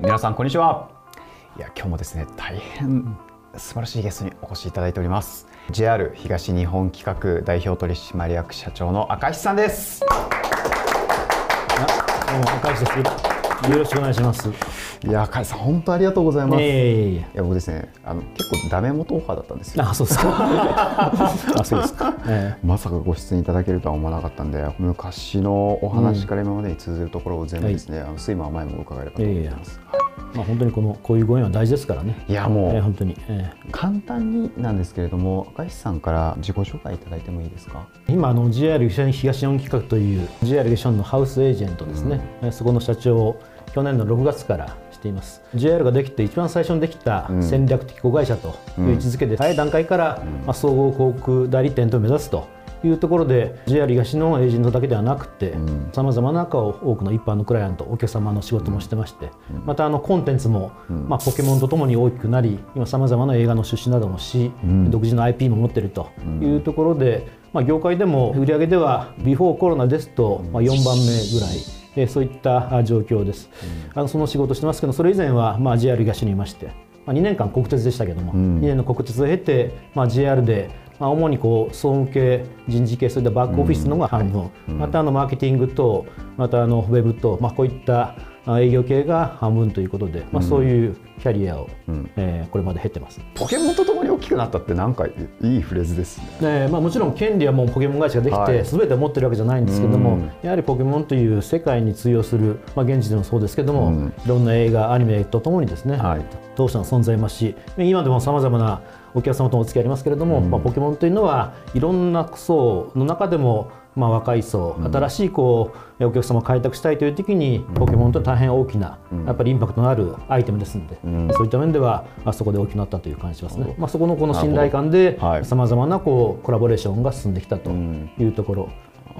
皆さんこんにちはいや今日もですね大変素晴らしいゲストにお越しいただいております JR 東日本企画代表取締役社長の赤石さんですどうも赤石です。よろしくお願いします。いや赤石さん本当ありがとうございます、いや僕ですねあの結構ダメ元オファーだったんですよ。あ、そうですか。あ、そうですか。えまさかご出演いただけるとは思わなかったんで昔のお話から今までに通ずるところを全部ですね、あの水も甘いも伺えればと思ってます、えまあ本当にこのこういうご縁は大事ですからね。いやもう、えー本当に、え簡単になんですけれども赤石さんから自己紹介いただいてもいいですか？ー今あの JR 東日本企画という JR 東日本のハウスエージェントですね。えーそこの社長を去年の6月からしています。JR ができて一番最初にできたうん戦略的子会社という位置づけで、早い段階から、まあ総合航空代理店と目指すと。いうところで JR 東のエージェントだけではなくてんさまざまな多くの一般のクライアントお客様の仕事もしてまして、またあのコンテンツも、まあ、ポケモンとともに大きくなり今さまざまな映画の出資などもし、ん独自の IP も持っているというところで、まあ、業界でも売上ではビフォーコロナですと、まあ、4番目ぐらい。えーそういったあ状況です、あのその仕事してますけどそれ以前は、まあ、JR 東にいまして、まあ、2年間国鉄でしたけども、ん。2年の国鉄を経て、まあ、JR で、まあ、主にこう総務系人事系そういったバックオフィスのが半分、またあのマーケティングとまたあのウェブと、まあ、こういったあ営業系が半分ということで、まあ、そういうキャリアを、ん。えーこれまで経ってます。ポケモンとともに大きくなったってなんかいいフレーズですね。ねまあ、もちろん権利はもうポケモン会社ができはい。て全て持ってるわけじゃないんですけども、うん。やはりポケモンという世界に通用する、まあ、現地でもそうですけども、うん。いろんな映画アニメとともにですね、はい。当社の存在もし今でもさまざまなお客様ともお付き合いありますけれども、まあ、ポケモンというのはいろんな層の中でも、まあ、若い層、新しいこうお客様を開拓したいという時に、ポケモンと大変大きな、やっぱりインパクトのあるアイテムですので、ん。そういった面ではあそこで大きくなったという感じしますね、まあ、そこのこの信頼感ではい。さまざまなこうコラボレーションが進んできたというところ。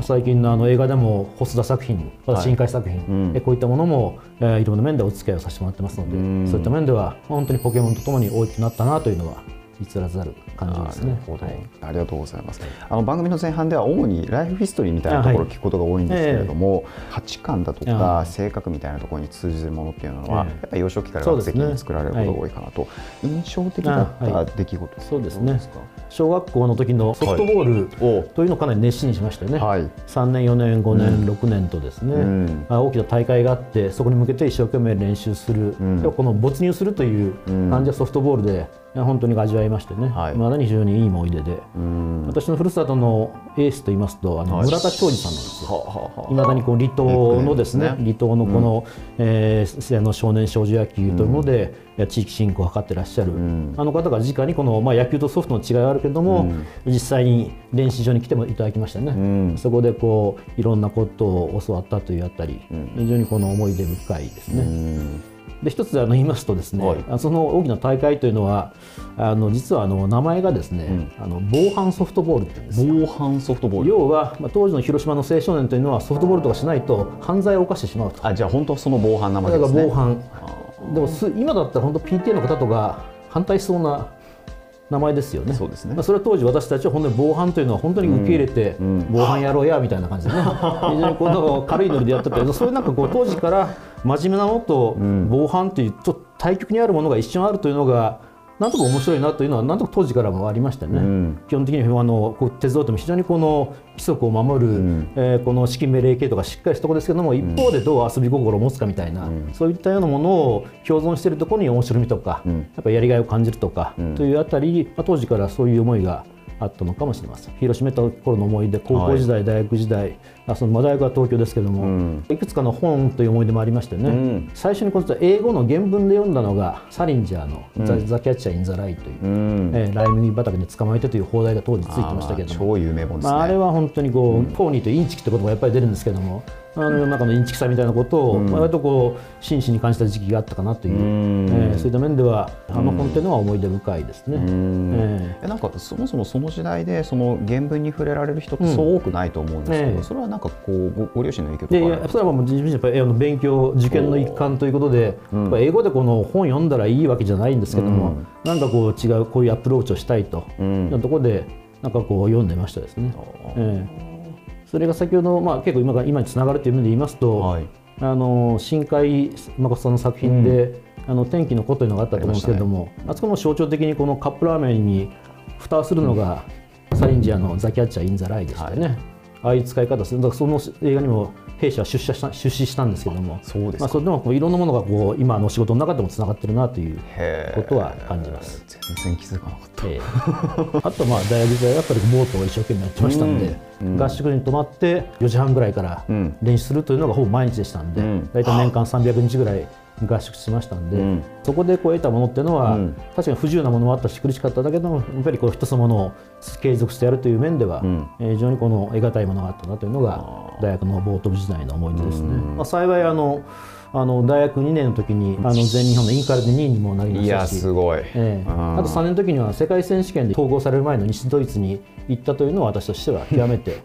最近のあの映画でも細田作品、新海作品、うん。えこういったものも、えーいろんな面でお付き合いをさせてもらってますので、うん。そういった面では本当にポケモンとともに大きくなったなというのは逸らざる感じですね。なるほど、はい。ありがとうございます。あの番組の前半では主にライフヒストリーみたいなところを聞くことが多いんですけれども、価値観だとかは性格みたいなところに通じるものっていうのは、ええ。やっぱり幼少期から学そうですね。生期に作られることが多いかなと、印象的だったあは出来事そうですね。小学校の時のソフトボーおルというのをかなり熱心にしましたよね。はい。3年、4年、5年、6年とですね、うん。あ大きな大会があってそこに向けて一生懸命練習する、ん。でもこの没入するという感じはソフトボールで本当に味わいましてね、はい。まだに非常にいい思い出で、うん。私のふるさとのエースといいますとあのはい。村田長治さんなんですよ。いまだにこう離島のですね離島のこの、えーあの少年少女野球というもので、地域振興を図ってらっしゃる、ん。あの方が直にこの、まあ、野球とソフトの違いはあるけれども、実際に練習場に来てもいただきましたね、ん。そこでこういろんなことを教わったというあたり、非常にこの思い出深いですね。うんで一つあの言いますとですね、はい。あその大きな大会というのはあの実はあの名前がですね、あの防犯ソフトボールって防犯ソフトボール。要は、まあ、当時の広島の青少年というのはソフトボールとかしないと犯罪を犯してしまうと。あじゃあ本当その防犯なわだけですね。から防犯。でもす今だったら本当 PTA の方とか反対しそうな名前ですよね。そうですね。まあ、それは当時私たちは本当に防犯というのは本当に受け入れて、防犯やろうやみたいな感じでね。非常にこの軽いノリでやっててそういうなんかこう当時から真面目なものと防犯というちょっと対極にあるものが一緒にあるというのがなんとか面白いなというのはなんとか当時からもありましたね。ん。基本的にはあのこう手伝っても非常にこの規則を守る、えーこの指揮命令系とかしっかりしたところですけども、一方でどう遊び心を持つかみたいな、そういったようなものを共存しているところに面白みとか、やっぱやりがいを感じるとか、というあたり、まあ、当時からそういう思いがあったのかもしれません。広島めた頃の思い出高校時代、大学時代あそのまあ大学は東京ですけども、いくつかの本という思い出もありましてね、ん。最初にこの英語の原文で読んだのがサリンジャーの「ザ・ザ・キャッチャー・イン・ザ・ライ」という、うん。えーライ麦畑で捕まえてという放題が当時ついてましたけども。超有名本ですね、まあ、あれは本当にこう、ポーニーとインチキって言葉がやっぱり出るんですけどもあの世の中のインチキさみたいなことを、まあ割とこう真摯に感じた時期があったかなという、えーそういった面ではあの本っていうのは思い出深いですね。ええなんかそもそもその時代でその原文に触れられる人ってそう多くないと思うんですけど、ええ。それはなんかこうごご両親の影響とか。あるでいやそれはもう自分自身やっぱりあの勉強受験の一環ということで、やっぱ英語でこの本読んだらいいわけじゃないんですけども、なんかこう違うこういうアプローチをしたいと、いうところでなんかこう読んでましたですね。ええ。それが先ほど、まあ、結構今が今につながるという意味で言いますと、はい。あの新海誠さんの作品で、あの天気の子というのがあったと思うんですけれどもあ,、そこも象徴的にこのカップラーメンに蓋をするのが、サリンジアの「ザ・キャッチャー・イン・ザ・ライ」でしたよね。ああいう使い方する。だからその映画にも弊社は出社した出資したんですけども。そうですか。まあ、それでもこういろんなものがこう今の仕事の中でもつながってるなということは感じます。全然気づかなかった。ええ。あとまあ大学時代はやっぱりボートを一生懸命やってましたんで、合宿に泊まって4時半ぐらいからん。練習するというのがほぼ毎日でしたんで、ん。大体年間300日ぐらい合宿しましたんで、ん。そこでこう得たものっていうのは、うん。確かに不自由なものもあったし苦しかっただけどもやっぱりこう一つのものを継続してやるという面では、ん。えー非常にこの得難いものがあったなというのが大学のボート部時代の思い出ですね。まあ、幸いあのあの大学2年の時にあの全日本のインカレで2位にもなりましたしすごい、ええ。うん。あと3年の時には世界選手権で統合される前の西ドイツに行ったというのは私としては極めて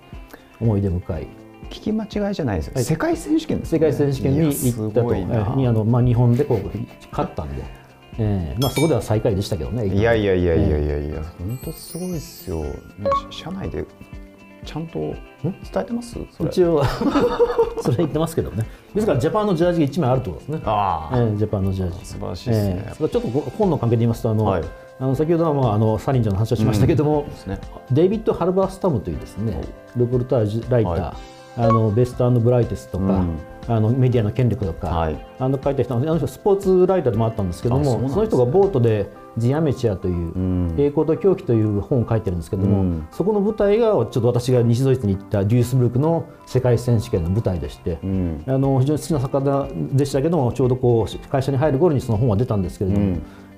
思い出深い聞き間違いじゃないですよ、世界選手権ね。世界選手権に行ったと、にあのまあ、日本でこう勝ったんで、ええまあ、そこでは最下位でしたけどね。いやいやいやいやいやいや、本当すごいですよ。ね社内でちゃんと伝えてます？一応 それ言ってますけどね。ですからジャパンのジャージが1枚あるってことですね、ああ、ええジャパンのジャージ。素晴らしいですね。ええ。それからちょっと本の関係で言いますとあの、はい。あの先ほどは、まあ、あのサリンジャーの話をしましたけども、ですね。デイビッド・ハルバースタムというですねルポルタージュライター、はあのベストブライテスとか、うん。あのメディアの権力とか、はい。あの書いた人あの人スポーツライターでもあったんですけどもそね。の人がボートで「ジアメチア」というん「栄光と狂気」という本を書いてるんですけども、うん。そこの舞台がちょっと私が西ドイツに行ったデュースブルクの世界選手権の舞台でして、うん。あの非常に好きな作家でしたけどもちょうどこう会社に入る頃にその本が出たんですけれども、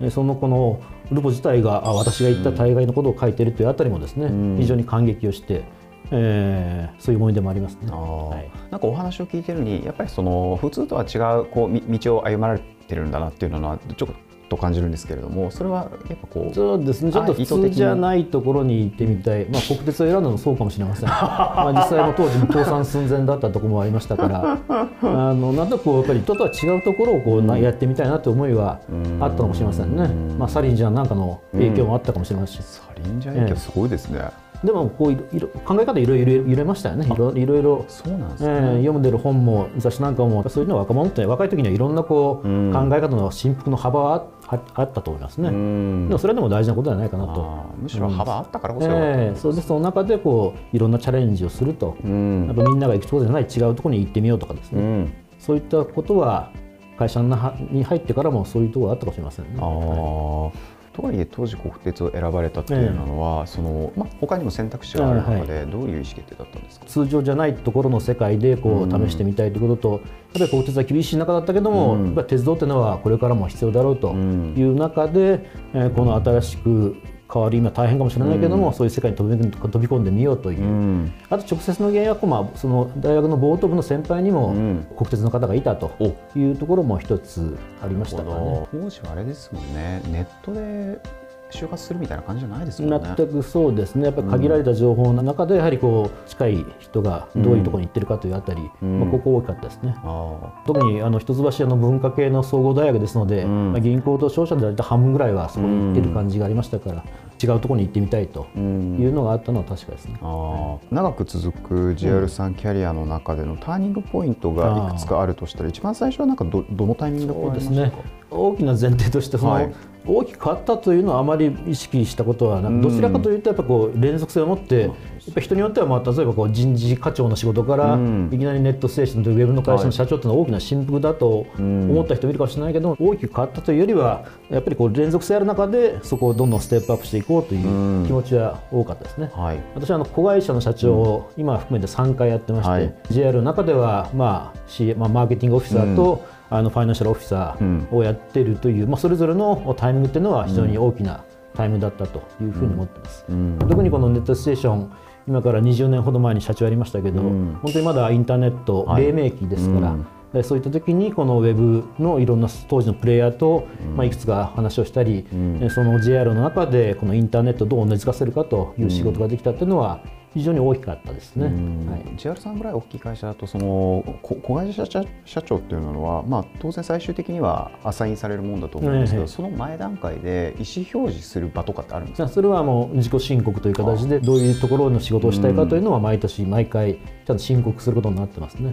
そのこのルポ自体があ私が言った大概のことを書いているというあたりもですね、ん。非常に感激をして、えーそういう思い出もありますね。はい。なんかお話を聞いてるにやっぱりその普通とは違うこうみ道を歩まれてるんだなっていうのはちょっと感じるんですけれども、それはやっぱこう。そうですね。ちょっと普通じゃないところに行ってみたい、まあ、国鉄を選んだのもそうかもしれません、まあ、実際も当時も倒産寸前だったところもありましたから。あのなんとなくこうやっぱり人とは違うところをこう、なやってみたいなという思いはあったかもしれませんね、まあ、サリンジャーなんかの影響もあったかもしれませんし、サリンジャー影響すごいですね。でもこういろいろ考え方いろいろ揺れましたよね。いろいろいろ。そうなんですえね。ー読んでる本も雑誌なんかもそういうのは若者って若い時にはいろんなこう、うん。考え方の振幅の幅はあったと思いますね、うん。でもそれでも大事なことではないかなと。むしろ幅あったからこそ。よかったええそうでその中でこういろんなチャレンジをすると、うん。やっぱみんなが行くところじゃない違うところに行ってみようとかですね、うん。そういったことは会社に入ってからもそういうところがあったかもしれませんね。あーとはいえ当時国鉄を選ばれたっていうのは、そのまあ他にも選択肢がある中でどういう意思決定だったんですか？通常じゃないところの世界でこう試してみたいということと、やっぱり国鉄は厳しい中だったけども、うん。やっぱり鉄道というのはこれからも必要だろうとん。いう中で、えーこの新しく変わる今大変かもしれないけども、そういう世界に飛び飛び込んでみようという、うん。あと直接の原因は、まあ、その大学のボート部の先輩にもうん国鉄の方がいたというところも一つありましたからね。当時はあれですもんね。ネットで就活するみたいな感じじゃないですもんね。全くそうですね、やっぱり限られた情報の中で、やはりこう近い人がどういうところに行ってるかというあたり、ん。まあ、ここ大きかったですね。あ特にあの一橋屋の文化系の総合大学ですので、ん。まあ、銀行と商社で大体半分ぐらいはそこに行ってる感じがありましたから、違うところに行ってみたいと。いうのがあったのは確かですね。あー長く続く JR さんキャリアの中でのターニングポイントがいくつかあるとしたら一番最初はなんかどどのタイミングでですね。大きな前提としてその、はい大きく変わったというのはあまり意識したことはなくどちらかというとやっぱこう連続性を持ってやっぱ人によってはまあ例えばこう人事課長の仕事からうんいきなりネットステーションというウェブの会社の社長というのは大きな進歩だと思った人もいるかもしれないけど大きく変わったというよりはやっぱりこう連続性ある中でそこをどんどんステップアップしていこうという気持ちは多かったですね。はい。私はあの子会社の社長を今含めて3回やってまして、はい JR の中では、まあ C まあ、マーケティングオフィサーと、あのファイナンシャルオフィサーをやっているという、まあ、それぞれのタイミングっていうのは非常に大きなタイムだったというふうに思ってます。うん。特にこのネットステーション今から20年ほど前に社長やりましたけど、ん。本当にまだインターネットはい。黎明期ですから、うん。でそういった時にこのウェブのいろんな当時のプレイヤーと、まあ、いくつか話をしたり、ん。えその JR の中でこのインターネットをどう根付かせるかという仕事ができたというのは非非常に大きかったですね。はい、JR さんぐらい大きい会社だとその子会社社長っていうのは、まあ、当然最終的にはアサインされるもんだと思うんですけど、その前段階で意思表示する場とかってあるんですか？それはもう自己申告という形でどういうところの仕事をしたいかというのは毎年毎回ちゃんと申告することになってますね。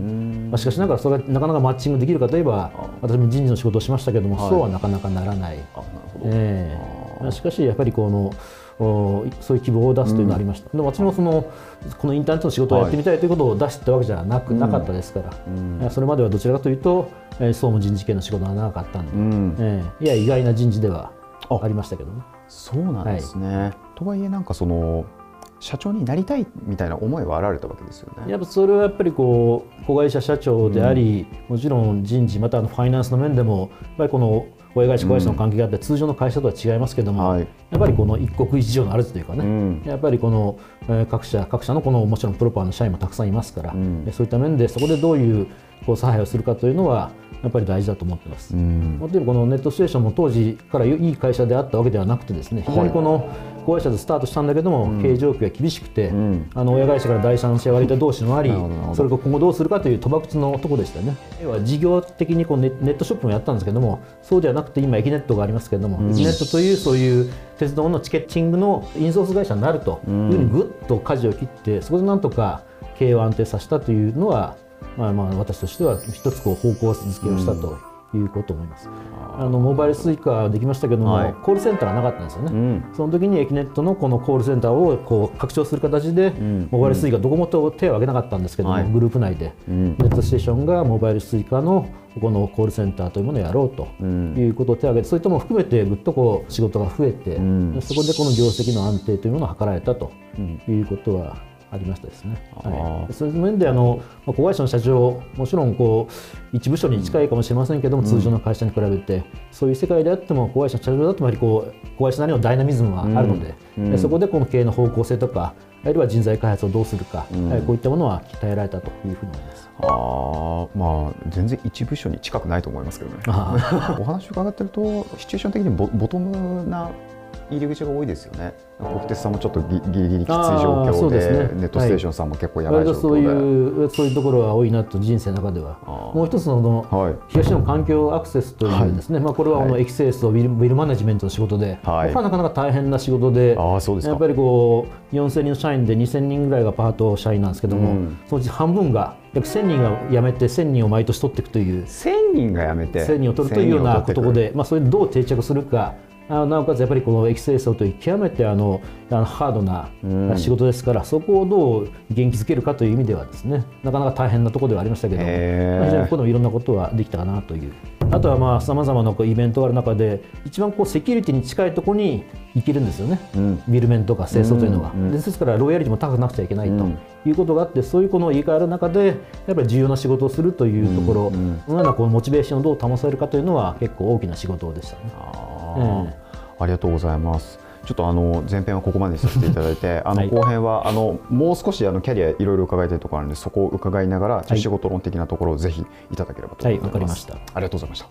まあ、しかしながらそれがなかなかマッチングできるかといえば私も人事の仕事をしましたけども、はい、そうはなかなかならない。あなるほど。えー、しかしやっぱりこのそういう希望を出すというのがありました、うん、で私もそのこのインターネットの仕事をやってみたいということを出してたわけじゃなく、はい、なかったですから、うん、それまではどちらかというと、えー、総務人事系の仕事が長かったんで、うん、えー、いや意外な人事ではあ。りましたけどね。そうなんですね、はい、とはいえなんかその社長になりたいみたいな思いはあられたわけですよね。やっぱそれはやっぱりこう子会社社長であり、うん、もちろん人事またあのファイナンスの面でもやっぱりこの親会社子会社の関係があって、通常の会社とは違いますけども、はい、やっぱりこの一国一城の主というかね、うん、やっぱりこの、え各社各社のこのもちろんプロパーの社員もたくさんいますから、うん、そういった面でそこでどういうこう差配をするかというのはやっぱり大事だと思ってます。うん、もちろんこのネットステーションも当時からいい会社であったわけではなくてですね非常にこの、子会社でスタートしたんだけども、うん、経営状況が厳しくて、うん、あの親会社から第三者割り手同士もあり、それが今後どうするかという賭博のところでしたね。要は事業的にこうネネットショップもやったんですけども、そうではなくて今エキネットがありますけれども、うん、ネットというそういう鉄道のチケッチングのインソース会社になるというふうにぐっと舵を切って、そこでなんとか経営を安定させたというのは、まあ、まあ私としては一つこう方向づけをしたと。いうこと思います。あのモバイル Suica できましたけども、はい、コールセンターがなかったんですよね、うん、その時にエキネットのこのコールセンターをこう拡張する形で、うん、モバイル Suica どこもと手を挙げなかったんですけども、グループ内で、ネットステーションがモバイル Suica のこのコールセンターというものをやろうということを手を挙げて、そういったも含めてぐっとこう仕事が増えて、そこでこの業績の安定というものを図られたということはありましたですね。はい、そういう面であの子会社の社長もちろんこう一部署に近いかもしれませんけども、うん、通常の会社に比べてそういう世界であっても子会社の社長だとやはりこう子会社なりのダイナミズムはあるので、うん。うん、そこでこの経営の方向性とかあるいは人材開発をどうするか、うん、こういったものは鍛えられたというふうに思います。あまあ全然一部署に近くないと思いますけどね。お話を伺ってるとシチュエーション的にボボトムな入り口が多いですよね。国鉄さんもちょっとギリギリきつい状況で、ね、ネットステーションさんも結構やばい状況で、そういうそういうところは多いなと人生の中では。もう一つのの、はい、東の環境アクセスというですね、はい、まあこれはあの、エキセースをビルビルマネジメントの仕事で、はい、なかなか大変な仕事で、あそうですやっぱりこう4000人の社員で2000人ぐらいがパート社員なんですけども、うん、そのうち半分が約1000人が辞めて1000人を毎年取っていくという。1000人が辞めて1000人を取るというようなことで、まあ、それどう定着するかあなおかつやっぱりこのエキセイソという極めてあのあのハードな仕事ですから、うん、そこをどう元気づけるかという意味ではですねなかなか大変なところではありましたけど、非常にここでもいろんなことはできたかなという。あとはまあさまざまなイベントがある中で一番こうセキュリティに近いところに行けるんですよね、うん、ビルメンとか清掃というのは、うん、ですからロイヤリティも高くなくちゃいけないということがあって、そういうこの言い換える中でやっぱり重要な仕事をするというところ、うん、そのようなこうモチベーションをどう保されるかというのは結構大きな仕事でしたね。ありがとうございます。ちょっとあの前編はここまでにさせていただいて、あの後編はあのもう少しあのキャリアいろいろ伺いたいところあるので、そこを伺いながら、仕事論的なところをぜひいただければと思います。はい、わかりました。ありがとうございました。